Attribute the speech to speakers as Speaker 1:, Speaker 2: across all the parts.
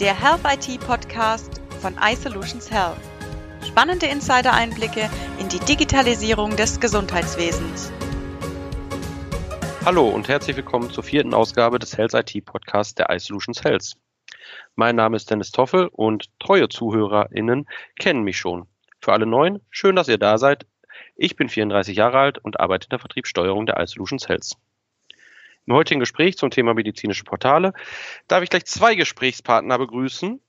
Speaker 1: der Health IT Podcast von iSolutions Health. Spannende Insider-Einblicke in die Digitalisierung des Gesundheitswesens.
Speaker 2: Hallo und herzlich willkommen zur vierten Ausgabe des Health IT Podcasts der iSolutions Health. Mein Name ist Dennis Toffel und treue ZuhörerInnen kennen mich schon. Für alle Neuen, schön, dass ihr da seid. Ich bin 34 Jahre alt und arbeite in der Vertriebssteuerung der iSolutions Health. Im heutigen Gespräch zum Thema medizinische Portale darf ich gleich zwei Gesprächspartner begrüßen.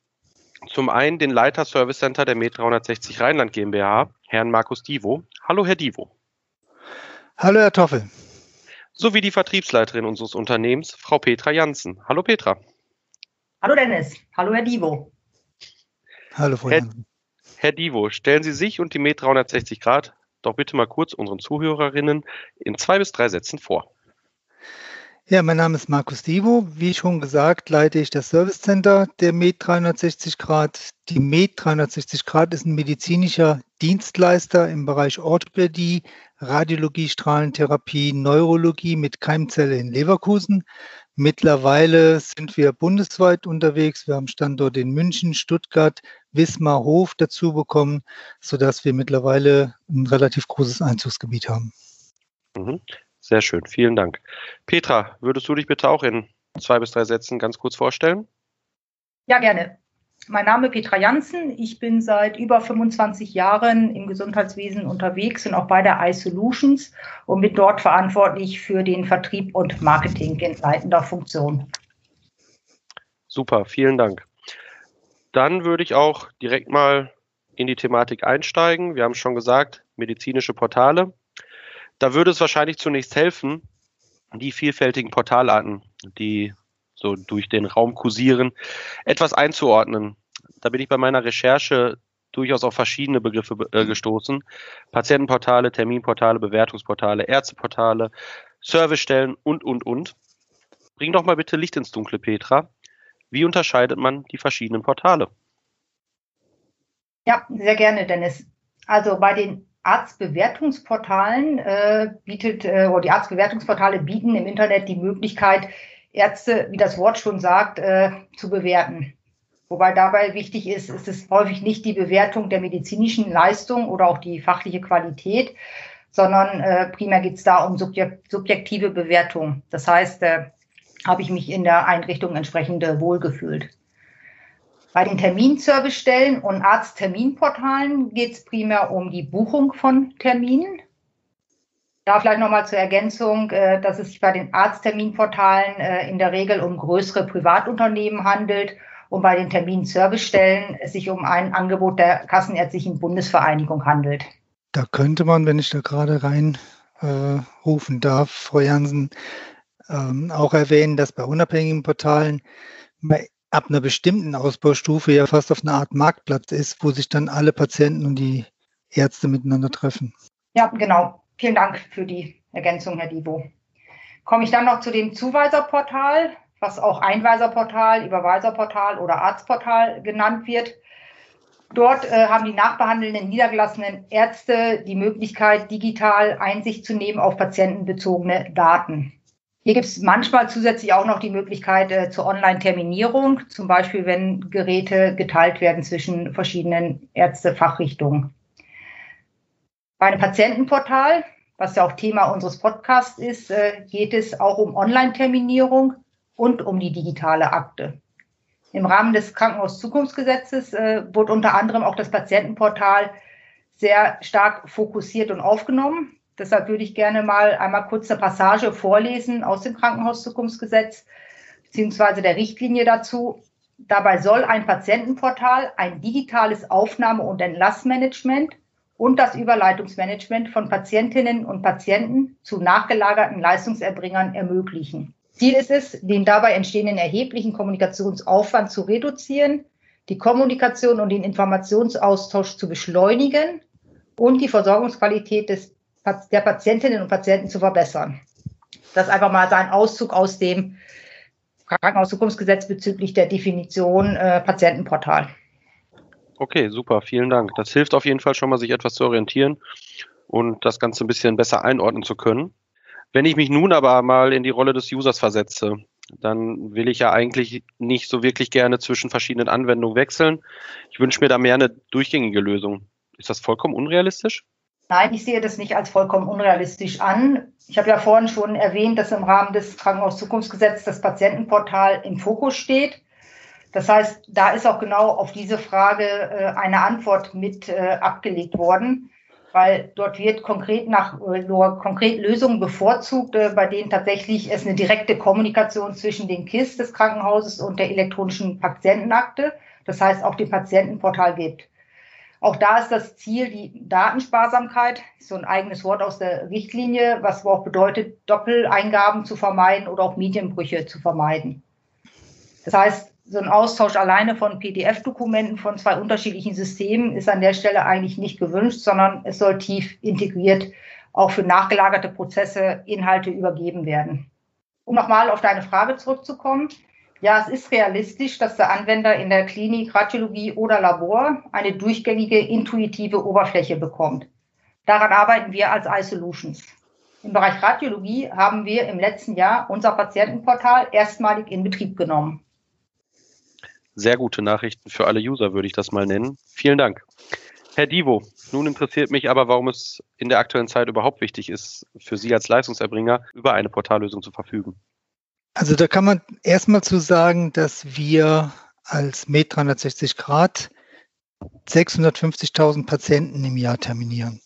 Speaker 2: Zum einen den Leiter Service Center der Med 360 Rheinland GmbH, Herrn Markus Divo. Hallo, Herr Divo.
Speaker 3: Hallo, Herr Toffel.
Speaker 2: Sowie die Vertriebsleiterin unseres Unternehmens, Frau Petra Janssen. Hallo, Petra.
Speaker 4: Hallo, Dennis. Hallo, Herr Divo.
Speaker 3: Hallo, Frau
Speaker 2: Herr,
Speaker 3: Janssen.
Speaker 2: Herr Divo, stellen Sie sich und die Med 360 Grad doch bitte mal kurz unseren Zuhörerinnen in zwei bis drei Sätzen vor.
Speaker 3: Ja, mein Name ist Markus Divo. Wie schon gesagt, leite ich das Service Center der Med 360 Grad. Die Med 360 Grad ist ein medizinischer Dienstleister im Bereich Orthopädie, Radiologie, Strahlentherapie, Neurologie mit Keimzelle in Leverkusen. Mittlerweile sind wir bundesweit unterwegs. Wir haben Standorte in München, Stuttgart, Wismar, Hof dazu bekommen, sodass wir mittlerweile ein relativ großes Einzugsgebiet haben.
Speaker 2: Sehr schön, vielen Dank. Petra, würdest du dich bitte auch in zwei bis drei Sätzen ganz kurz vorstellen?
Speaker 4: Ja, gerne. Mein Name ist Petra Janssen. Ich bin seit über 25 Jahren im Gesundheitswesen unterwegs und auch bei der iSolutions und bin dort verantwortlich für den Vertrieb und Marketing in leitender Funktion.
Speaker 2: Super, vielen Dank. Dann würde ich auch direkt mal in die Thematik einsteigen. Wir haben schon gesagt, medizinische Portale. Da würde es wahrscheinlich zunächst helfen, die vielfältigen Portalarten, die so durch den Raum kursieren, etwas einzuordnen. Da bin ich bei meiner Recherche durchaus auf verschiedene Begriffe äh, gestoßen. Patientenportale, Terminportale, Bewertungsportale, Ärzteportale, Servicestellen und, und, und. Bring doch mal bitte Licht ins Dunkle, Petra. Wie unterscheidet man die verschiedenen Portale?
Speaker 4: Ja, sehr gerne, Dennis. Also bei den Arztbewertungsportalen äh, bietet, äh, oder die Arztbewertungsportale bieten im Internet die Möglichkeit, Ärzte, wie das Wort schon sagt, äh, zu bewerten. Wobei dabei wichtig ist, ist es häufig nicht die Bewertung der medizinischen Leistung oder auch die fachliche Qualität, sondern äh, primär geht es da um subjekt subjektive Bewertung. Das heißt, äh, habe ich mich in der Einrichtung entsprechend wohlgefühlt. Bei den Terminservicestellen und Arztterminportalen geht es primär um die Buchung von Terminen. Da vielleicht nochmal zur Ergänzung, äh, dass es sich bei den Arztterminportalen äh, in der Regel um größere Privatunternehmen handelt und bei den Terminservicestellen es sich um ein Angebot der Kassenärztlichen Bundesvereinigung handelt.
Speaker 3: Da könnte man, wenn ich da gerade rein äh, darf, Frau Jansen, ähm, auch erwähnen, dass bei unabhängigen Portalen ab einer bestimmten Ausbaustufe ja fast auf eine Art Marktplatz ist, wo sich dann alle Patienten und die Ärzte miteinander treffen.
Speaker 4: Ja, genau. Vielen Dank für die Ergänzung, Herr Divo. Komme ich dann noch zu dem Zuweiserportal, was auch Einweiserportal, Überweiserportal oder Arztportal genannt wird. Dort äh, haben die nachbehandelnden niedergelassenen Ärzte die Möglichkeit, digital Einsicht zu nehmen auf patientenbezogene Daten. Hier gibt es manchmal zusätzlich auch noch die Möglichkeit äh, zur Online-Terminierung, zum Beispiel wenn Geräte geteilt werden zwischen verschiedenen Ärztefachrichtungen. Bei einem Patientenportal, was ja auch Thema unseres Podcasts ist, äh, geht es auch um Online-Terminierung und um die digitale Akte. Im Rahmen des Krankenhauszukunftsgesetzes äh, wurde unter anderem auch das Patientenportal sehr stark fokussiert und aufgenommen. Deshalb würde ich gerne mal einmal kurz eine Passage vorlesen aus dem Krankenhauszukunftsgesetz beziehungsweise der Richtlinie dazu. Dabei soll ein Patientenportal ein digitales Aufnahme- und Entlassmanagement und das Überleitungsmanagement von Patientinnen und Patienten zu nachgelagerten Leistungserbringern ermöglichen. Ziel ist es, den dabei entstehenden erheblichen Kommunikationsaufwand zu reduzieren, die Kommunikation und den Informationsaustausch zu beschleunigen und die Versorgungsqualität des der Patientinnen und Patienten zu verbessern. Das einfach mal sein Auszug aus dem Krankenhauszukunftsgesetz bezüglich der Definition äh, Patientenportal.
Speaker 2: Okay, super, vielen Dank. Das hilft auf jeden Fall schon mal, sich etwas zu orientieren und das Ganze ein bisschen besser einordnen zu können. Wenn ich mich nun aber mal in die Rolle des Users versetze, dann will ich ja eigentlich nicht so wirklich gerne zwischen verschiedenen Anwendungen wechseln. Ich wünsche mir da mehr eine durchgängige Lösung. Ist das vollkommen unrealistisch?
Speaker 4: Nein, ich sehe das nicht als vollkommen unrealistisch an. Ich habe ja vorhin schon erwähnt, dass im Rahmen des Krankenhauszukunftsgesetzes das Patientenportal im Fokus steht. Das heißt, da ist auch genau auf diese Frage äh, eine Antwort mit äh, abgelegt worden, weil dort wird konkret nach äh, konkret Lösungen bevorzugt, bei denen tatsächlich es eine direkte Kommunikation zwischen den KISS des Krankenhauses und der elektronischen Patientenakte, das heißt auch dem Patientenportal gibt. Auch da ist das Ziel die Datensparsamkeit, so ein eigenes Wort aus der Richtlinie, was auch bedeutet, Doppeleingaben zu vermeiden oder auch Medienbrüche zu vermeiden. Das heißt, so ein Austausch alleine von PDF-Dokumenten von zwei unterschiedlichen Systemen ist an der Stelle eigentlich nicht gewünscht, sondern es soll tief integriert auch für nachgelagerte Prozesse Inhalte übergeben werden. Um nochmal auf deine Frage zurückzukommen. Ja, es ist realistisch, dass der Anwender in der Klinik, Radiologie oder Labor eine durchgängige, intuitive Oberfläche bekommt. Daran arbeiten wir als iSolutions. Im Bereich Radiologie haben wir im letzten Jahr unser Patientenportal erstmalig in Betrieb genommen.
Speaker 2: Sehr gute Nachrichten für alle User, würde ich das mal nennen. Vielen Dank. Herr Divo, nun interessiert mich aber, warum es in der aktuellen Zeit überhaupt wichtig ist, für Sie als Leistungserbringer über eine Portallösung zu verfügen.
Speaker 3: Also da kann man erstmal zu sagen, dass wir als Med 360 Grad 650.000 Patienten im Jahr terminieren.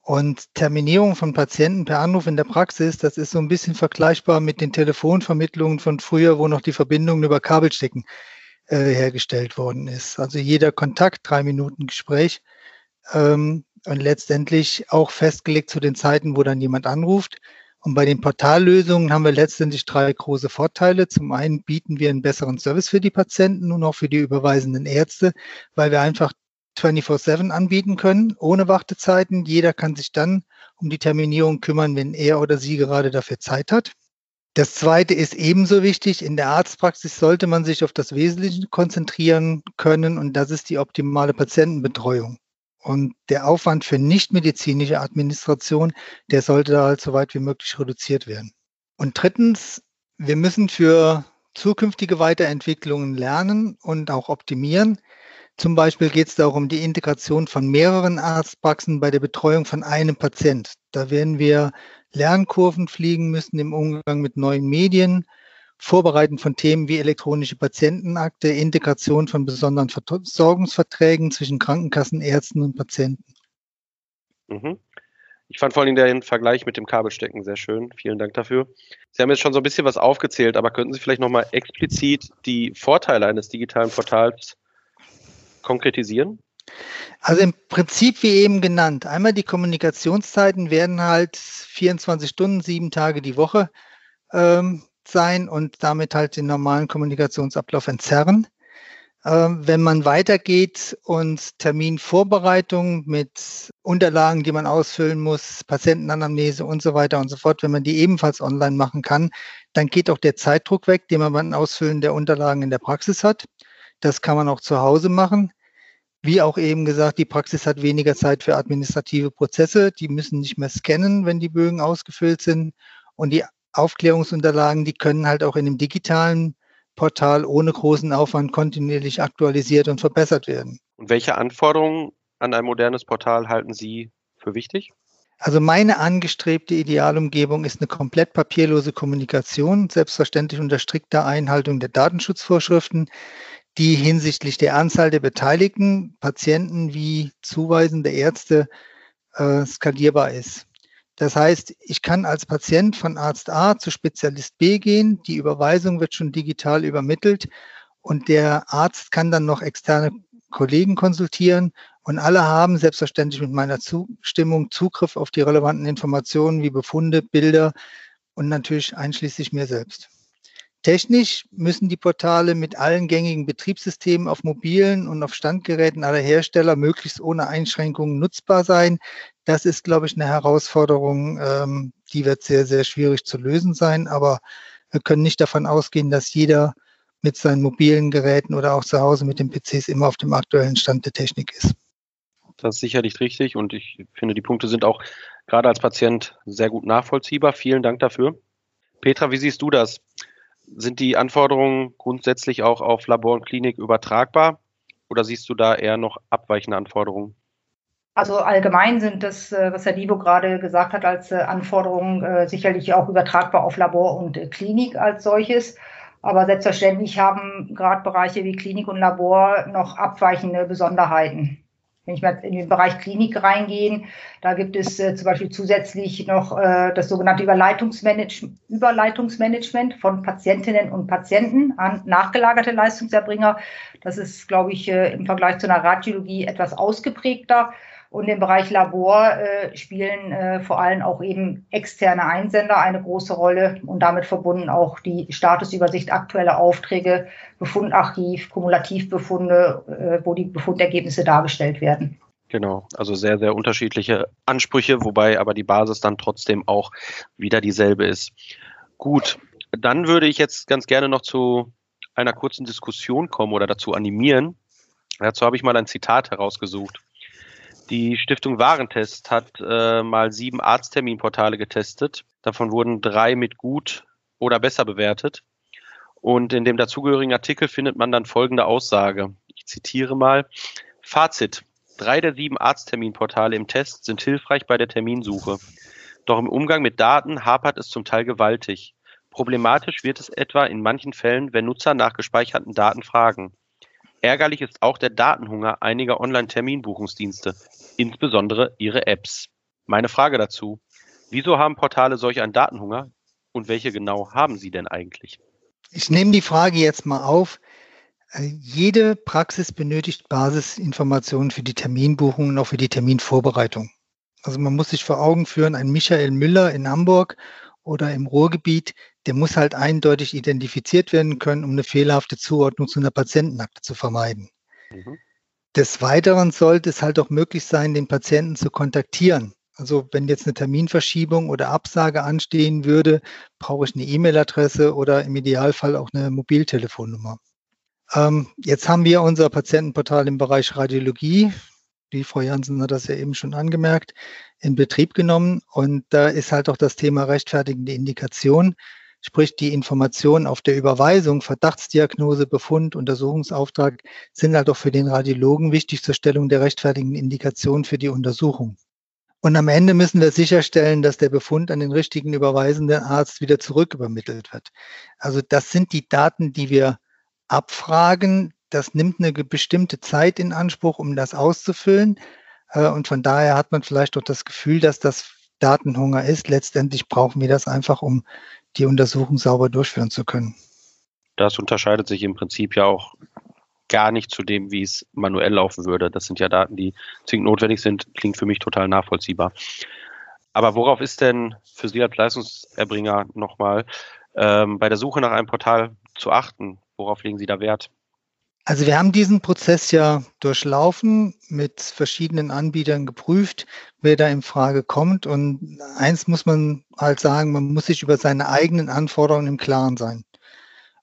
Speaker 3: Und Terminierung von Patienten per Anruf in der Praxis, das ist so ein bisschen vergleichbar mit den Telefonvermittlungen von früher, wo noch die Verbindungen über Kabelstecken äh, hergestellt worden ist. Also jeder Kontakt, drei Minuten Gespräch ähm, und letztendlich auch festgelegt zu den Zeiten, wo dann jemand anruft. Und bei den Portallösungen haben wir letztendlich drei große Vorteile. Zum einen bieten wir einen besseren Service für die Patienten und auch für die überweisenden Ärzte, weil wir einfach 24-7 anbieten können, ohne Wartezeiten. Jeder kann sich dann um die Terminierung kümmern, wenn er oder sie gerade dafür Zeit hat. Das zweite ist ebenso wichtig. In der Arztpraxis sollte man sich auf das Wesentliche konzentrieren können und das ist die optimale Patientenbetreuung. Und der Aufwand für nichtmedizinische Administration, der sollte da halt so weit wie möglich reduziert werden. Und drittens, wir müssen für zukünftige Weiterentwicklungen lernen und auch optimieren. Zum Beispiel geht es darum, die Integration von mehreren Arztpraxen bei der Betreuung von einem Patient. Da werden wir Lernkurven fliegen müssen im Umgang mit neuen Medien, Vorbereiten von Themen wie elektronische Patientenakte, Integration von besonderen Versorgungsverträgen zwischen Krankenkassen, Ärzten und Patienten.
Speaker 2: Mhm. Ich fand vor allem den Vergleich mit dem Kabelstecken sehr schön. Vielen Dank dafür. Sie haben jetzt schon so ein bisschen was aufgezählt, aber könnten Sie vielleicht nochmal explizit die Vorteile eines digitalen Portals konkretisieren?
Speaker 3: Also im Prinzip wie eben genannt. Einmal die Kommunikationszeiten werden halt 24 Stunden, sieben Tage die Woche ähm, sein und damit halt den normalen Kommunikationsablauf entzerren. Ähm, wenn man weitergeht und Terminvorbereitung mit Unterlagen, die man ausfüllen muss, Patientenanamnese und so weiter und so fort, wenn man die ebenfalls online machen kann, dann geht auch der Zeitdruck weg, den man beim Ausfüllen der Unterlagen in der Praxis hat. Das kann man auch zu Hause machen. Wie auch eben gesagt, die Praxis hat weniger Zeit für administrative Prozesse. Die müssen nicht mehr scannen, wenn die Bögen ausgefüllt sind. Und die Aufklärungsunterlagen, die können halt auch in einem digitalen Portal ohne großen Aufwand kontinuierlich aktualisiert und verbessert werden.
Speaker 2: Und welche Anforderungen an ein modernes Portal halten Sie für wichtig?
Speaker 3: Also meine angestrebte Idealumgebung ist eine komplett papierlose Kommunikation, selbstverständlich unter strikter Einhaltung der Datenschutzvorschriften die hinsichtlich der Anzahl der Beteiligten, Patienten wie zuweisende Ärzte äh, skalierbar ist. Das heißt, ich kann als Patient von Arzt A zu Spezialist B gehen, die Überweisung wird schon digital übermittelt. Und der Arzt kann dann noch externe Kollegen konsultieren. Und alle haben selbstverständlich mit meiner Zustimmung Zugriff auf die relevanten Informationen wie Befunde, Bilder und natürlich einschließlich mir selbst. Technisch müssen die Portale mit allen gängigen Betriebssystemen auf mobilen und auf Standgeräten aller Hersteller möglichst ohne Einschränkungen nutzbar sein. Das ist, glaube ich, eine Herausforderung, ähm, die wird sehr, sehr schwierig zu lösen sein. Aber wir können nicht davon ausgehen, dass jeder mit seinen mobilen Geräten oder auch zu Hause mit den PCs immer auf dem aktuellen Stand der Technik ist.
Speaker 2: Das ist sicherlich richtig und ich finde, die Punkte sind auch gerade als Patient sehr gut nachvollziehbar. Vielen Dank dafür. Petra, wie siehst du das? Sind die Anforderungen grundsätzlich auch auf Labor und Klinik übertragbar oder siehst du da eher noch abweichende Anforderungen?
Speaker 4: Also allgemein sind das, äh, was Herr Divo gerade gesagt hat, als äh, Anforderungen äh, sicherlich auch übertragbar auf Labor und Klinik als solches. Aber selbstverständlich haben gerade Bereiche wie Klinik und Labor noch abweichende Besonderheiten. Wenn ich mal in den Bereich Klinik reingehe, da gibt es äh, zum Beispiel zusätzlich noch äh, das sogenannte Überleitungsmanage Überleitungsmanagement von Patientinnen und Patienten an nachgelagerte Leistungserbringer. Das ist, glaube ich, äh, im Vergleich zu einer Radiologie etwas ausgeprägter. Und im Bereich Labor äh, spielen äh, vor allem auch eben externe Einsender eine große Rolle und damit verbunden auch die Statusübersicht aktuelle Aufträge, Befundarchiv, Kumulativbefunde, äh, wo die Befundergebnisse dargestellt werden.
Speaker 2: Genau, also sehr, sehr unterschiedliche Ansprüche, wobei aber die Basis dann trotzdem auch wieder dieselbe ist. Gut, dann würde ich jetzt ganz gerne noch zu einer kurzen Diskussion kommen oder dazu animieren. Dazu habe ich mal ein Zitat herausgesucht. Die Stiftung Warentest hat äh, mal sieben Arztterminportale getestet. Davon wurden drei mit gut oder besser bewertet. Und in dem dazugehörigen Artikel findet man dann folgende Aussage. Ich zitiere mal. Fazit. Drei der sieben Arztterminportale im Test sind hilfreich bei der Terminsuche. Doch im Umgang mit Daten hapert es zum Teil gewaltig. Problematisch wird es etwa in manchen Fällen, wenn Nutzer nach gespeicherten Daten fragen. Ärgerlich ist auch der Datenhunger einiger Online-Terminbuchungsdienste, insbesondere ihre Apps. Meine Frage dazu, wieso haben Portale solch einen Datenhunger und welche genau haben sie denn eigentlich?
Speaker 3: Ich nehme die Frage jetzt mal auf. Äh, jede Praxis benötigt Basisinformationen für die Terminbuchung und auch für die Terminvorbereitung. Also man muss sich vor Augen führen, ein Michael Müller in Hamburg oder im Ruhrgebiet, der muss halt eindeutig identifiziert werden können, um eine fehlerhafte Zuordnung zu einer Patientenakte zu vermeiden. Mhm. Des Weiteren sollte es halt auch möglich sein, den Patienten zu kontaktieren. Also wenn jetzt eine Terminverschiebung oder Absage anstehen würde, brauche ich eine E-Mail-Adresse oder im Idealfall auch eine Mobiltelefonnummer. Ähm, jetzt haben wir unser Patientenportal im Bereich Radiologie die Frau Jansen hat das ja eben schon angemerkt, in Betrieb genommen. Und da ist halt auch das Thema rechtfertigende Indikation, sprich die Informationen auf der Überweisung, Verdachtsdiagnose, Befund, Untersuchungsauftrag sind halt auch für den Radiologen wichtig zur Stellung der rechtfertigenden Indikation für die Untersuchung. Und am Ende müssen wir sicherstellen, dass der Befund an den richtigen überweisenden Arzt wieder zurückübermittelt wird. Also das sind die Daten, die wir abfragen, das nimmt eine bestimmte Zeit in Anspruch, um das auszufüllen. Äh, und von daher hat man vielleicht auch das Gefühl, dass das Datenhunger ist. Letztendlich brauchen wir das einfach, um die Untersuchung sauber durchführen zu können.
Speaker 2: Das unterscheidet sich im Prinzip ja auch gar nicht zu dem, wie es manuell laufen würde. Das sind ja Daten, die zwingend notwendig sind. Klingt für mich total nachvollziehbar. Aber worauf ist denn für Sie als Leistungserbringer nochmal ähm, bei der Suche nach einem Portal zu achten? Worauf legen Sie da Wert?
Speaker 3: Also wir haben diesen Prozess ja durchlaufen, mit verschiedenen Anbietern geprüft, wer da in Frage kommt. Und eins muss man halt sagen, man muss sich über seine eigenen Anforderungen im Klaren sein.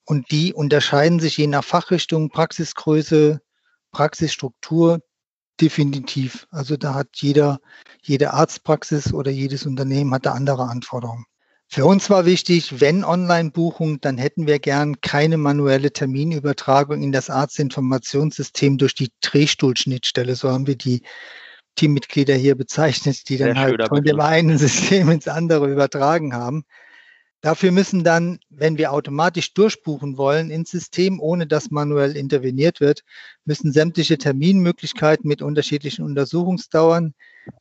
Speaker 3: Und die unterscheiden sich je nach Fachrichtung, Praxisgröße, Praxisstruktur definitiv. Also da hat jeder, jede Arztpraxis oder jedes Unternehmen hat da andere Anforderungen. Für uns war wichtig, wenn Online-Buchung, dann hätten wir gern keine manuelle Terminübertragung in das Arztinformationssystem durch die Drehstuhlschnittstelle. So haben wir die Teammitglieder hier bezeichnet, die dann Sehr halt von dem einen System ins andere übertragen haben. Dafür müssen dann, wenn wir automatisch durchbuchen wollen ins System, ohne dass manuell interveniert wird, müssen sämtliche Terminmöglichkeiten mit unterschiedlichen Untersuchungsdauern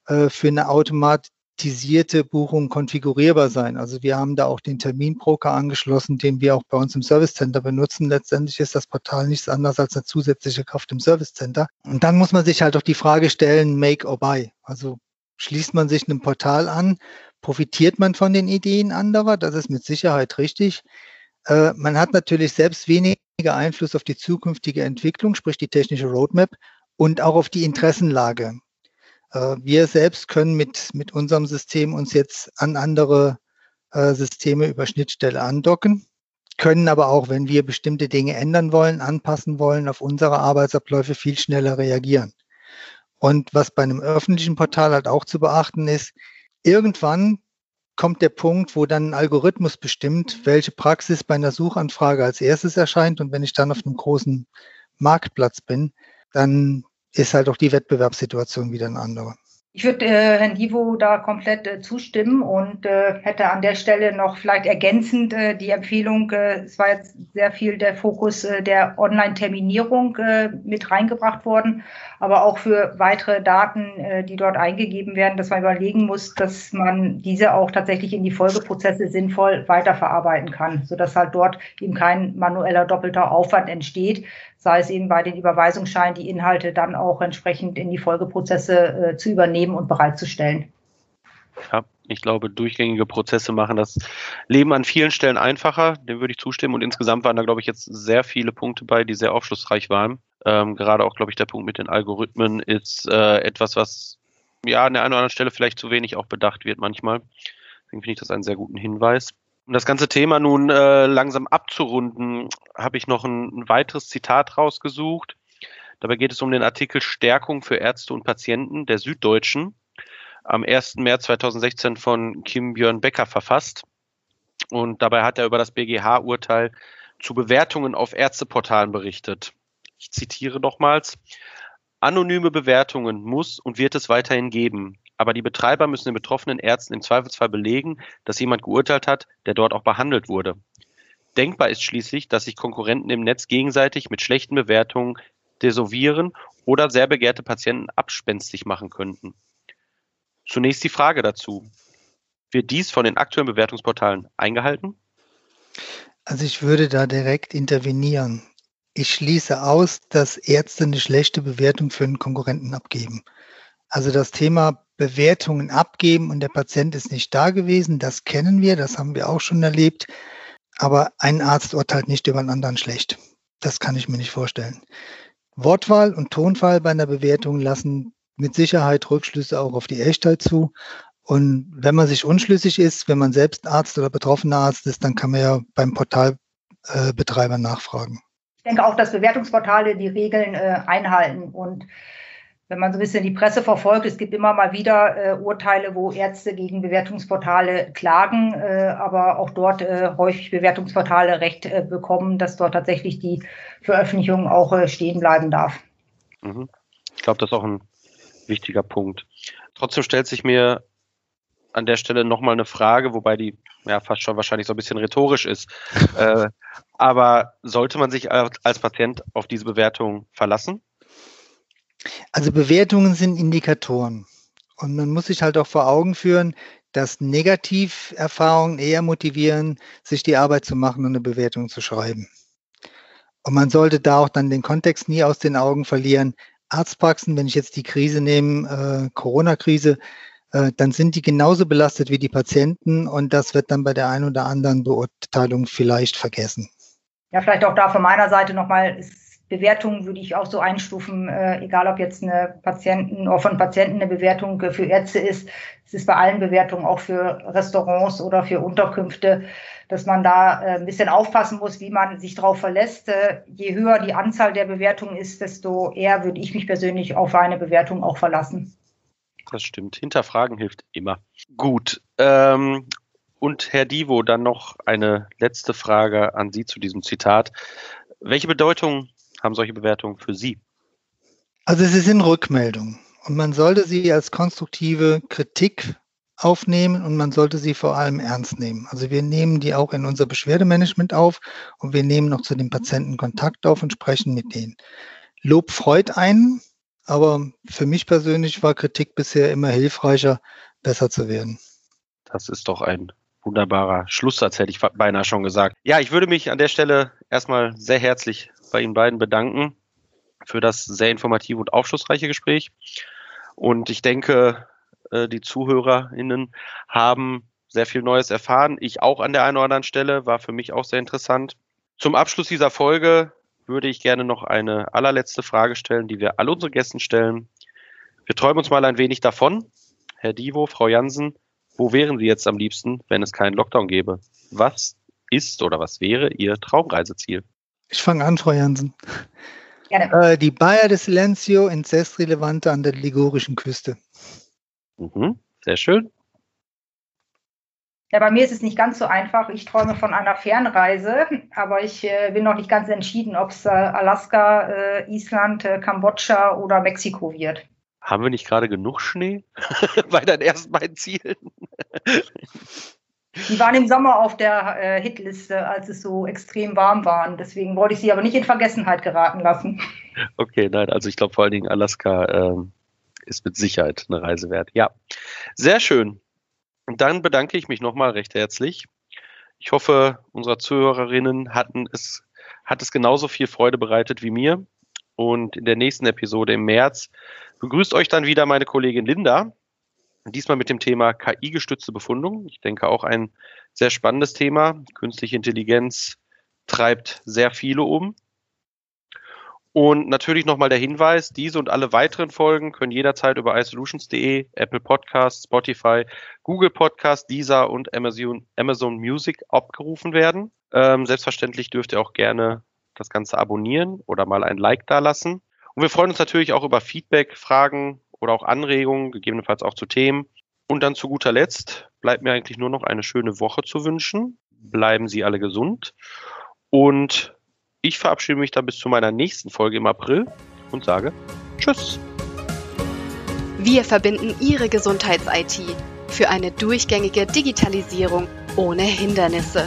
Speaker 3: äh, für eine Automat automatisierte Buchung konfigurierbar sein. Also wir haben da auch den Terminbroker angeschlossen, den wir auch bei uns im Service Center benutzen. Letztendlich ist das Portal nichts anderes als eine zusätzliche Kraft im Service Center. Und dann muss man sich halt auch die Frage stellen, make or buy. Also schließt man sich einem Portal an, profitiert man von den Ideen anderer? Das ist mit Sicherheit richtig. Äh, man hat natürlich selbst weniger Einfluss auf die zukünftige Entwicklung, sprich die technische Roadmap und auch auf die Interessenlage. Äh, wir selbst können mit, mit unserem System uns jetzt an andere äh, Systeme über Schnittstelle andocken, können aber auch, wenn wir bestimmte Dinge ändern wollen, anpassen wollen, auf unsere Arbeitsabläufe viel schneller reagieren. Und was bei einem öffentlichen Portal halt auch zu beachten ist, irgendwann kommt der Punkt, wo dann ein Algorithmus bestimmt, welche Praxis bei einer Suchanfrage als erstes erscheint. Und wenn ich dann auf einem großen Marktplatz bin, dann ist halt auch die Wettbewerbssituation wieder eine andere.
Speaker 4: Ich würde äh, Herrn Divo da komplett äh, zustimmen und äh, hätte an der Stelle noch vielleicht ergänzend äh, die Empfehlung, äh, es war jetzt sehr viel der Fokus äh, der Online-Terminierung äh, mit reingebracht worden, aber auch für weitere Daten, äh, die dort eingegeben werden, dass man überlegen muss, dass man diese auch tatsächlich in die Folgeprozesse sinnvoll weiterverarbeiten kann, sodass halt dort eben kein manueller doppelter Aufwand entsteht, sei es eben bei den Überweisungsscheinen, die Inhalte dann auch entsprechend in die Folgeprozesse äh, zu übernehmen und bereitzustellen.
Speaker 2: Ja, ich glaube, durchgängige Prozesse machen das Leben an vielen Stellen einfacher. Dem würde ich zustimmen. Und insgesamt waren da, glaube ich, jetzt sehr viele Punkte bei, die sehr aufschlussreich waren. Ähm, gerade auch, glaube ich, der Punkt mit den Algorithmen ist äh, etwas, was ja an der einen oder anderen Stelle vielleicht zu wenig auch bedacht wird manchmal. Deswegen finde ich das einen sehr guten Hinweis. Um das ganze Thema nun äh, langsam abzurunden, habe ich noch ein, ein weiteres Zitat rausgesucht. Dabei geht es um den Artikel Stärkung für Ärzte und Patienten der Süddeutschen am 1. März 2016 von Kim Björn Becker verfasst. Und dabei hat er über das BGH-Urteil zu Bewertungen auf Ärzteportalen berichtet. Ich zitiere nochmals. Anonyme Bewertungen muss und wird es weiterhin geben. Aber die Betreiber müssen den betroffenen Ärzten im Zweifelsfall belegen, dass jemand geurteilt hat, der dort auch behandelt wurde. Denkbar ist schließlich, dass sich Konkurrenten im Netz gegenseitig mit schlechten Bewertungen desovieren oder sehr begehrte Patienten abspenstig machen könnten. Zunächst die Frage dazu. Wird dies von den aktuellen Bewertungsportalen eingehalten?
Speaker 3: Also ich würde da direkt intervenieren. Ich schließe aus, dass Ärzte eine schlechte Bewertung für einen Konkurrenten abgeben. Also das Thema Bewertungen abgeben und der Patient ist nicht da gewesen. Das kennen wir, das haben wir auch schon erlebt. Aber ein Arzt urteilt nicht über einen anderen schlecht. Das kann ich mir nicht vorstellen. Wortwahl und Tonfall bei einer Bewertung lassen mit Sicherheit Rückschlüsse auch auf die Echtheit zu. Und wenn man sich unschlüssig ist, wenn man selbst Arzt oder betroffener Arzt ist, dann kann man ja beim Portalbetreiber äh, nachfragen.
Speaker 4: Ich denke auch, dass Bewertungsportale die Regeln äh, einhalten und wenn man so ein bisschen die Presse verfolgt, es gibt immer mal wieder äh, Urteile, wo Ärzte gegen Bewertungsportale klagen, äh, aber auch dort äh, häufig Bewertungsportale Recht äh, bekommen, dass dort tatsächlich die Veröffentlichung auch äh, stehen bleiben darf.
Speaker 2: Mhm. Ich glaube, das ist auch ein wichtiger Punkt. Trotzdem stellt sich mir an der Stelle nochmal eine Frage, wobei die ja fast schon wahrscheinlich so ein bisschen rhetorisch ist. äh, aber sollte man sich als Patient auf diese Bewertung verlassen?
Speaker 3: Also Bewertungen sind Indikatoren. Und man muss sich halt auch vor Augen führen, dass Negativerfahrungen eher motivieren, sich die Arbeit zu machen und eine Bewertung zu schreiben. Und man sollte da auch dann den Kontext nie aus den Augen verlieren. Arztpraxen, wenn ich jetzt die Krise nehme, äh, Corona-Krise, äh, dann sind die genauso belastet wie die Patienten und das wird dann bei der einen oder anderen Beurteilung vielleicht vergessen.
Speaker 4: Ja, vielleicht auch da von meiner Seite nochmal, es Bewertungen würde ich auch so einstufen, äh, egal ob jetzt eine Patienten oder von Patienten eine Bewertung für Ärzte ist. Es ist bei allen Bewertungen auch für Restaurants oder für Unterkünfte, dass man da äh, ein bisschen aufpassen muss, wie man sich darauf verlässt. Äh, je höher die Anzahl der Bewertungen ist, desto eher würde ich mich persönlich auf eine Bewertung auch verlassen.
Speaker 2: Das stimmt. Hinterfragen hilft immer. Gut. Ähm, und Herr Divo, dann noch eine letzte Frage an Sie zu diesem Zitat. Welche Bedeutung haben solche Bewertungen für Sie?
Speaker 3: Also sie sind Rückmeldungen und man sollte sie als konstruktive Kritik aufnehmen und man sollte sie vor allem ernst nehmen. Also wir nehmen die auch in unser Beschwerdemanagement auf und wir nehmen noch zu den Patienten Kontakt auf und sprechen mit denen. Lob freut einen, aber für mich persönlich war Kritik bisher immer hilfreicher, besser zu werden.
Speaker 2: Das ist doch ein wunderbarer Schlusssatz, hätte ich beinahe schon gesagt. Ja, ich würde mich an der Stelle erstmal sehr herzlich bei Ihnen beiden bedanken für das sehr informative und aufschlussreiche Gespräch. Und ich denke, äh, die ZuhörerInnen haben sehr viel Neues erfahren. Ich auch an der einen oder anderen Stelle, war für mich auch sehr interessant. Zum Abschluss dieser Folge würde ich gerne noch eine allerletzte Frage stellen, die wir all unsere Gästen stellen. Wir träumen uns mal ein wenig davon. Herr Divo, Frau Jansen, wo wären Sie jetzt am liebsten, wenn es keinen Lockdown gäbe? Was ist oder was wäre Ihr Traumreiseziel?
Speaker 3: Ich fange an, Frau Jansen. Äh, die Bayer de Silencio in Cestri Levante an der ligurischen Küste.
Speaker 2: Mhm, sehr schön.
Speaker 4: Ja, bei mir ist es nicht ganz so einfach. Ich träume von einer Fernreise, aber ich äh, bin noch nicht ganz entschieden, ob es äh, Alaska, äh, Island, äh, Kambodscha oder Mexiko wird.
Speaker 2: Haben wir nicht gerade genug Schnee bei deinen ersten beiden Zielen?
Speaker 4: Die waren im Sommer auf der äh, Hitliste, als es so extrem warm war. Deswegen wollte ich sie aber nicht in Vergessenheit geraten lassen.
Speaker 2: Okay, nein, also ich glaube vor allen Dingen Alaska ähm, ist mit Sicherheit eine Reise wert. Ja, sehr schön. Und dann bedanke ich mich nochmal recht herzlich. Ich hoffe, unsere Zuhörerinnen hatten es, hat es genauso viel Freude bereitet wie mir. Und in der nächsten Episode im März begrüßt euch dann wieder meine Kollegin Linda. Diesmal mit dem Thema KI-gestützte Befundung. Ich denke auch ein sehr spannendes Thema. Künstliche Intelligenz treibt sehr viele um. Und natürlich nochmal der Hinweis, diese und alle weiteren Folgen können jederzeit über iSolutions.de, Apple Podcasts, Spotify, Google Podcasts, Deezer und Amazon, Amazon Music abgerufen werden. Ähm, selbstverständlich dürft ihr auch gerne das Ganze abonnieren oder mal ein Like dalassen. Und wir freuen uns natürlich auch über Feedback, Fragen oder auch Anregungen, gegebenenfalls auch zu Themen. Und dann zu guter Letzt bleibt mir eigentlich nur noch eine schöne Woche zu wünschen. Bleiben Sie alle gesund und ich verabschiede mich dann bis zu meiner nächsten Folge im April und sage Tschüss.
Speaker 1: Wir verbinden Ihre Gesundheits-IT für eine durchgängige Digitalisierung ohne Hindernisse.